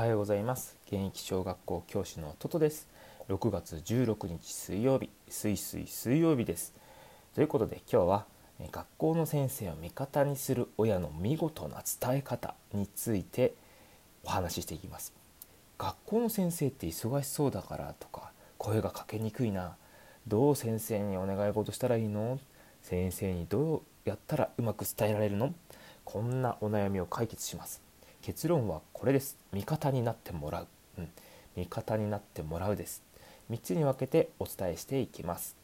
はようございます。現役小学校教師のトトです。6月16日水曜日。水水水曜日です。ということで今日は学校の先生を味方にする親の見事な伝え方についてお話ししていきます。学校の先生って忙しそうだからとか声がかけにくいな。どう先生にお願い事したらいいの？先生にどうやったらうまく伝えられるの？こんなお悩みを解決します。結論はこれです。味方になってもらう、うん、味方になってもらうです。3つに分けてお伝えしていきます。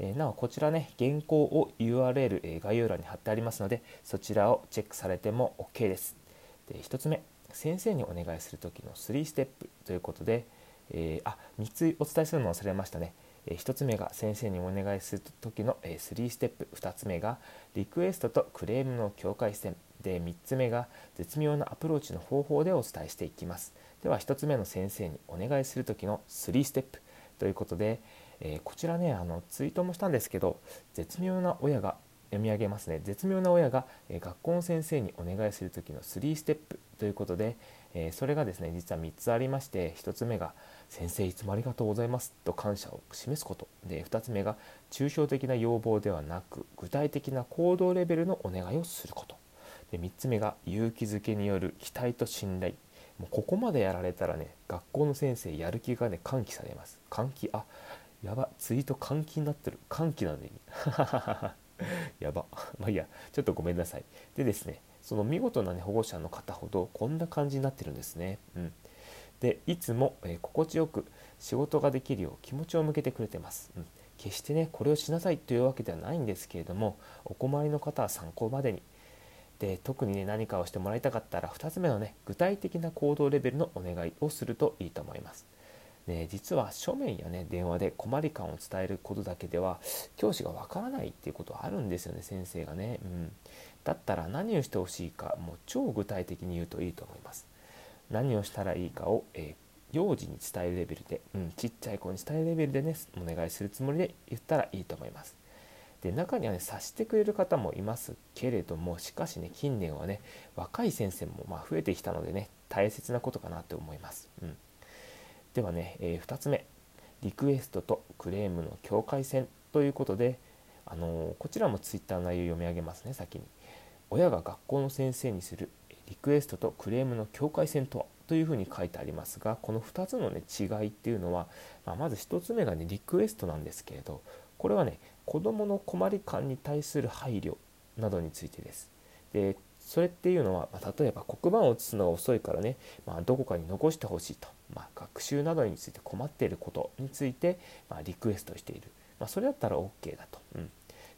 えなおこちらね原稿を URL、え概要欄に貼ってありますのでそちらをチェックされても OK です。で1つ目先生にお願いする時の3ステップということで、えー、あ3つお伝えするの忘れましたね。1つ目が先生にお願いする時の3ステップ。2つ目がリクエストとクレームの境界線。で3つ目が絶妙なアプローチの方法でお伝えしていきます。では1つ目の先生にお願いする時の3ステップということで、えー、こちらねあのツイートもしたんですけど絶妙な親が読み上げますね。絶妙な親が、えー、学校の先生にお願いする時の3ステップということで、えー、それがですね実は3つありまして1つ目が「先生いつもありがとうございます」と感謝を示すこと。で2つ目が抽象的な要望ではなく具体的な行動レベルのお願いをすること。で3つ目が勇気づけによる期待と信頼。もうここまでやられたらね学校の先生やる気がね喚起されます。喚起あやばツイート換気になってる。歓喜なんで やば。まあいいや。ちょっとごめんなさい。でですねその見事な、ね、保護者の方ほどこんな感じになってるんですね、うん、でいつも、えー、心地よく仕事ができるよう気持ちを向けてくれてます、うん、決してねこれをしなさいというわけではないんですけれどもお困りの方は参考までにで特にね何かをしてもらいたかったら2つ目のね具体的な行動レベルのお願いをするといいと思います。で実は書面やね電話で困り感を伝えることだけでは教師がわからないっていうことはあるんですよね先生がね、うん、だったら何をしてほしいかもう超具体的に言うといいと思います。何をしたらいいかを、えー、幼児に伝えるレベルで、うん、ちっちゃい子に伝えるレベルでねお願いするつもりで言ったらいいと思います。で中にはね察してくれる方もいますけれどもしかしね近年はね若い先生もま増えてきたのでね大切なことかなと思います、うん、ではね、えー、2つ目。リクエストとクレームの境界線ということで、あのー、こちらも Twitter の内容読み上げますね先に。親が学校の先生にするリクエストとクレームの境界線とはというふうに書いてありますがこの2つの、ね、違いっていうのは、まあ、まず1つ目がねリクエストなんですけれどこれはね子どもの困り感に対する配慮などについてです。でそれっていうのは、まあ、例えば黒板を写すのが遅いからね、まあ、どこかに残してほしいと、まあ、学習などについて困っていることについて、まリクエストしている、まそれだったら OK だと。うん。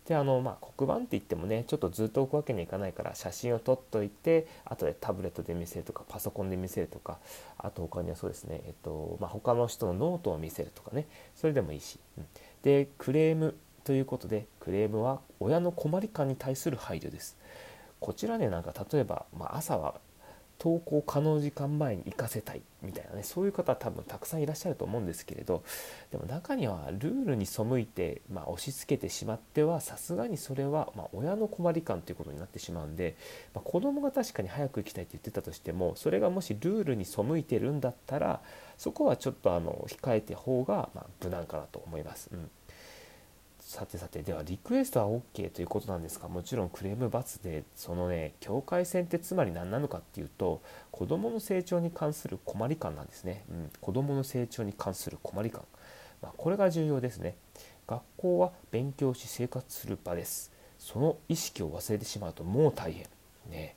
であのまあ、黒板って言ってもねちょっとずっと置くわけにはいかないから写真を撮っといて後でタブレットで見せるとかパソコンで見せるとかあと他にはそうですね、えっとまあ、他の人のノートを見せるとかね。それでもいいし、うん、でクレームということでクレームは親の困り感に対する配慮ですこちらねなんか例えば、まあ、朝は登校可能時間前に行かせたいみたいなねそういう方多分たくさんいらっしゃると思うんですけれどでも中にはルールに背いて、まあ、押し付けてしまってはさすがにそれは、ま親の困り感ということになってしまうんで、まあ、子供が確かに早く行きたいって言ってたとしてもそれがもしルールに背いてるんだったらそこはちょっとあの控えて方が、ま無難かなと思います。うんさてさてではリクエストは OK ということなんですがもちろんクレーム×でそのね境界線ってつまり何なのかっていうと子どもの成長に関する困り感なんですね、うん、子どもの成長に関する困り感、まあ、これが重要ですね。学校は勉強し生活する場です。その意識を忘れてしまうともう大変。ね。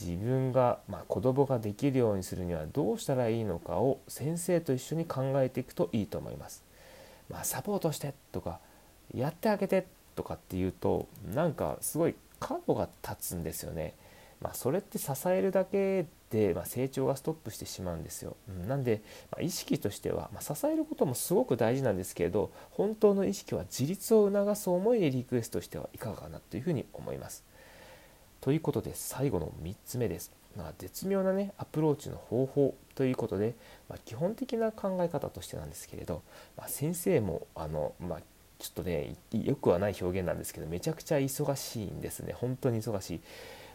自分が、まあ、子供ができるようにするにはどうしたらいいのかを先生と一緒に考えていくといいと思います。まあ、サポートしてとかやってあげてとかっていうとなんかすごい角が立つんですよね。まあ、それって支えるだけで、ま成長がストップしてしまうんですよ。なんで、ま意識としては、ま支えることもすごく大事なんですけれど本当の意識は自立を促す思いでリクエストしてはいかがかなというふうに思います。ということで最後の3つ目です。まあ、絶妙なねアプローチの方法ということで、まあ、基本的な考え方としてなんですけれど、まあ、先生もあの、まあ、ちょっとねよくはない表現なんですけどめちゃくちゃ忙しいんですね。本当に忙しい。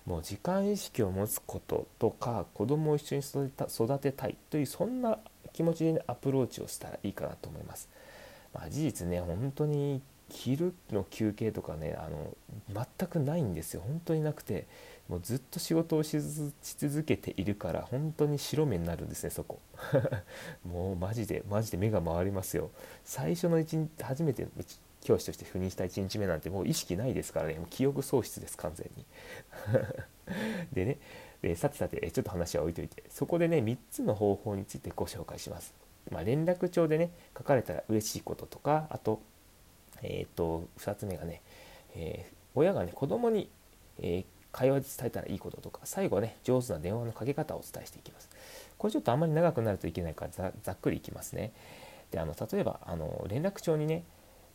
もう時間意識を持つこととか子供を一緒に育てたいというそんな気持ちで、ね、アプローチをしたらいいかなと思います。まあ、事実ね本当に昼の休憩とかねあの全くないんですよ。本当になくて。もうずっと仕事をし続けているから本当に白目になるんですねそこ。もうマジでマジで目が回りますよ。最初の1日初めて教師として赴任した1日目なんてもう意識ないですからね。もう記憶喪失です完全に。でねでさてさてちょっと話は置いといて。そこでね3つの方法についてご紹介します、まあ、連絡帳でね書かれたら嬉しいこととかあとえっ、と2つ目がね、えー、親がね子供に、えー、会話で伝えたらいいこととか最後はね上手な電話のかけ方をお伝えしていきます。これちょっとあんまり長くなるといけないからざっくりいきますね。であの例えばあの連絡帳にね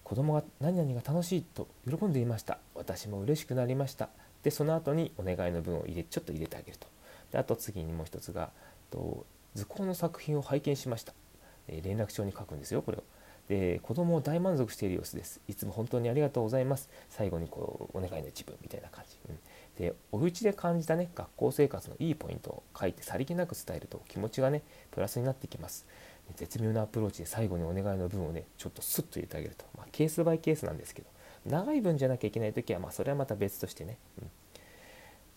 子供が何々が楽しいと喜んでいました。私も嬉しくなりました。でその後にお願いの文を入れちょっと入れてあげると。であと次にもう一つがと図工の作品を拝見しました、え連絡帳に書くんですよこれを。で子供を大満足している様子です。いつも本当にありがとうございます。最後にこうお願いの一文みたいな感じ、うん、でお家で感じたね学校生活のいいポイントを書いてさりげなく伝えると気持ちがねプラスになってきます。絶妙なアプローチで最後にお願いの文をねちょっとスッと入れてあげると、まあ、ケースバイケースなんですけど。長い文じゃなきゃいけない時はまあそれはまた別としてね、うん、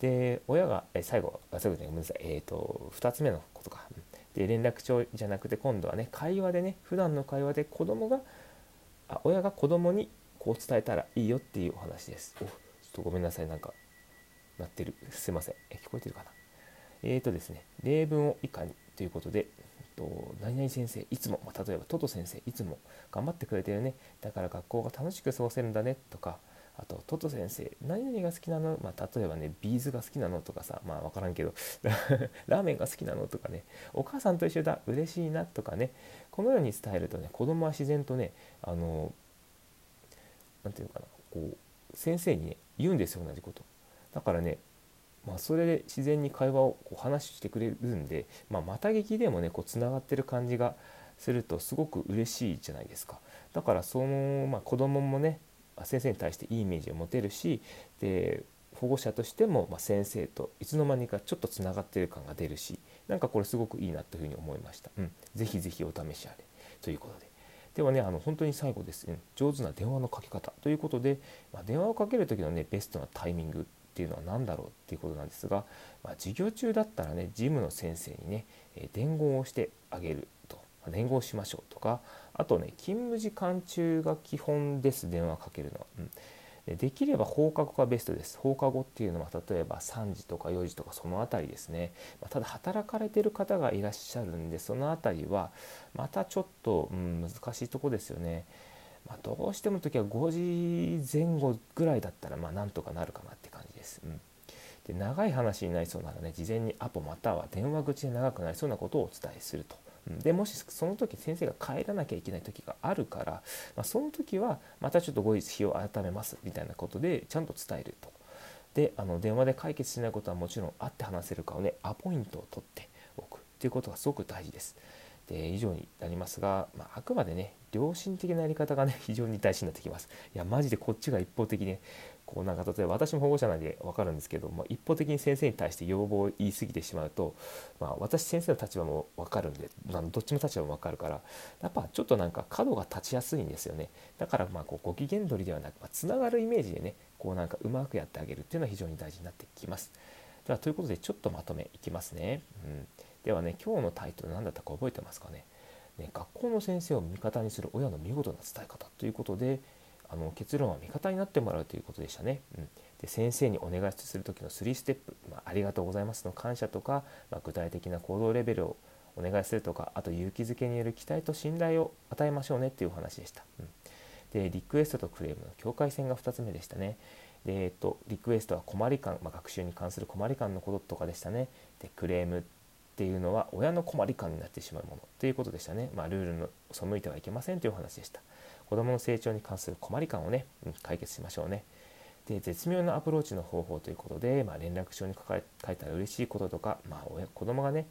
で親がえ最後あ最後でごめんなさい。えっ、ー、と2つ目のことか、で連絡帳じゃなくて今度はね会話でね普段の会話で子供があ親が子供にこう伝えたらいいよっていうお話です。おちょっとごめんなさい。なんかなってる。すいません。え聞こえてるかな？えーとですね例文を以下にということでと何々先生いつも、まあ、例えばトト先生いつも頑張ってくれてるね。だから学校が楽しく過ごせるんだね。とかあとトト先生何々が好きなの、まあ、例えばねビーズが好きなの？とかさまあ分からんけど。ラーメンが好きなの？とかね。お母さんと一緒だ。嬉しいな？とかね。このように伝えるとね子供は自然とねあの何て言うかな。こう先生にね言うんですよ同じこと。だからねまあ、それで自然に会話をこう話してくれるんで、まあ、また聞きでもねこうつながってる感じがするとすごく嬉しいじゃないですか。だからその、まあ、子供もね先生に対していいイメージを持てるしで保護者としても、ま先生といつの間にかちょっとつながってる感が出るしなんかこれすごくいいなというふうに思いました。うん、ぜひぜひお試しあれ。ということで。ではね、あの本当に最後です。ね、上手な電話のかけ方。ということで、まあ、電話をかける時のね、ベストなタイミング。っていうのは何だろうっていうことなんですが、まあ、授業中だったらね事務の先生にね、え伝言をしてあげると、ま伝言しましょうとかあとね勤務時間中が基本です電話かけるのは。うんできれば放課後がベストです。放課後っていうのは例えば3時とか4時とかその辺りですね。まただ働かれてる方がいらっしゃるんでその辺りはまたちょっと、うん、難しいとこですよね。まあ、どうしても時は5時前後ぐらいだったらまあなんとかなるかなって感じです。うん、で長い話になりそうならね事前にアポまたは電話口で長くなりそうなことをお伝えすると。でもしその時先生が帰らなきゃいけない時があるから、まあ、その時はまたちょっと後日日を改めますみたいなことでちゃんと伝えると。であの電話で解決しないことはもちろん会って話せるかをねアポイントを取っておくっていうことがすごく大事です。で以上になりますが、まあ、あくまでね良心的なやり方がね 非常に大事になってきます。いやマジでこっちが一方的に、ね、こうなんか例えば私も保護者なんで分かるんですけど、まあ、一方的に先生に対して要望を言い過ぎてしまうと、まあ、私先生の立場も分かるんで、まあ、どっちの立場も分かるからやっぱちょっとなんか角が立ちやすいんですよねだからまあこうご機嫌取りではなく、まあ、がるイメージでねこうなんかうまくやってあげるっていうのは非常に大事になってきます。ではということでちょっとまとめいきますね。うん、ではね今日のタイトル何だったか覚えてますかね？ね学校の先生を味方にする親の見事な伝え方ということであの結論は味方になってもらうということでしたね。うんで先生にお願いする時の3ステップ、まあ、ありがとうございますの感謝とか、まあ、具体的な行動レベルをお願いするとかあと勇気づけによる期待と信頼を与えましょうねっていうお話でした。うん、でリクエストとクレームの境界線が2つ目でしたね。でえっと、リクエストは困り感、まあ、学習に関する困り感のこととかでしたね。でクレームっていうのは親の困り感になってしまうものということでしたね。まあ、ルールの背いてはいけませんというお話でした。子どもの成長に関する困り感をね、うん、解決しましょうね。で絶妙なアプローチの方法ということで、まあ、連絡帳に書いたら嬉しいこととか、まあ、親子供がね、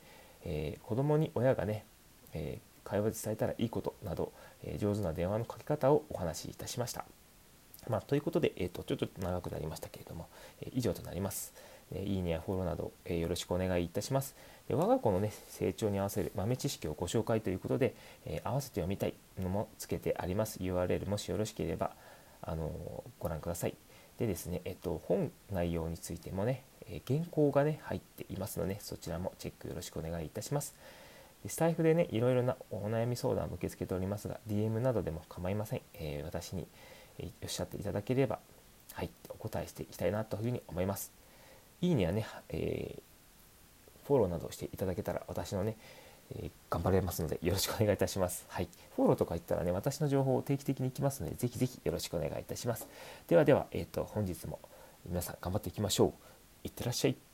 えー、子供に親がね、えー、会話で伝えたらいいことなど、えー、上手な電話の書き方をお話しいたしました。まあ、ということで、えーと、ちょっと長くなりましたけれども、え以上となります。でいいねやフォローなど、え、よろしくお願いいたします。我が子のね成長に合わせる豆知識をご紹介ということで、えー、合わせて読みたいのもつけてあります URL もしよろしければあのご覧ください。でですね、えっと、本内容についてもね、え原稿がね入っていますのでそちらもチェックよろしくお願いいたします。スタイフでねいろいろなお悩み相談を受け付けておりますが DM などでも構いません、え、私に、え、おっしゃっていただければはいお答えしていきたいなというふうに思いますいいねやね、えー、フォローなどしていただけたら私のね、え頑張れますのでよろしくお願いいたします。はい。フォローとか言ったらね私の情報を定期的に行きますのでぜひぜひよろしくお願いいたします。ではでは、えーと、と本日も皆さん頑張っていきましょう。いってらっしゃい。